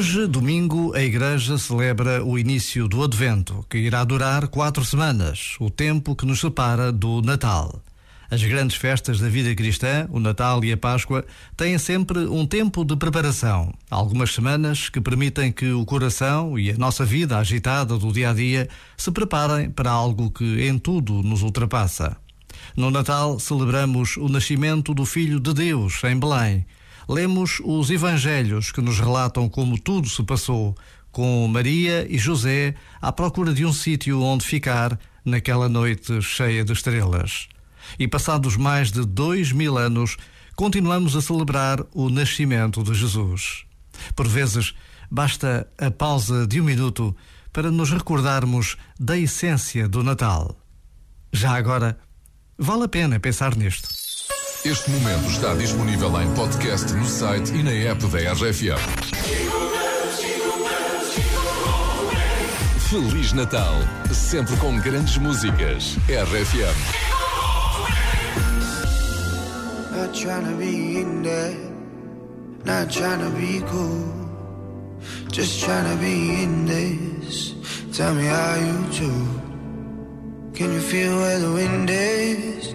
Hoje, domingo, a Igreja celebra o início do Advento, que irá durar quatro semanas, o tempo que nos separa do Natal. As grandes festas da vida cristã, o Natal e a Páscoa, têm sempre um tempo de preparação, algumas semanas que permitem que o coração e a nossa vida agitada do dia a dia se preparem para algo que em tudo nos ultrapassa. No Natal celebramos o nascimento do Filho de Deus em Belém lemos os evangelhos que nos relatam como tudo se passou, com Maria e José à procura de um sítio onde ficar naquela noite cheia de estrelas. E passados mais de dois mil anos, continuamos a celebrar o nascimento de Jesus. Por vezes, basta a pausa de um minuto para nos recordarmos da essência do Natal. Já agora, vale a pena pensar nisto. Este momento está disponível em podcast no site e na app da RFM. Feliz Natal, sempre com grandes músicas. RFM. Not trying to be in there, not trying to be cool, just trying to be in this. Tell me how you do. Can you feel where the wind is?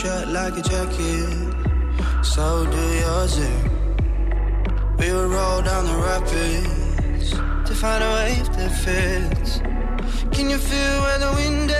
shut like a jacket, so do yours. eh? We would roll down the rapids to find a wave that fits. Can you feel where the wind is?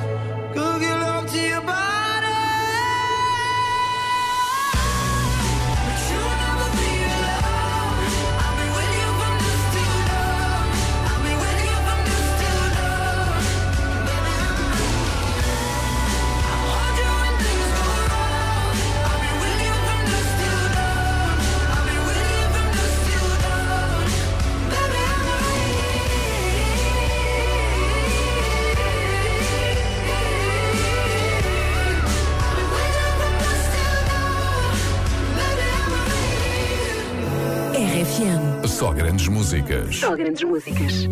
Só grandes músicas. Só grandes músicas.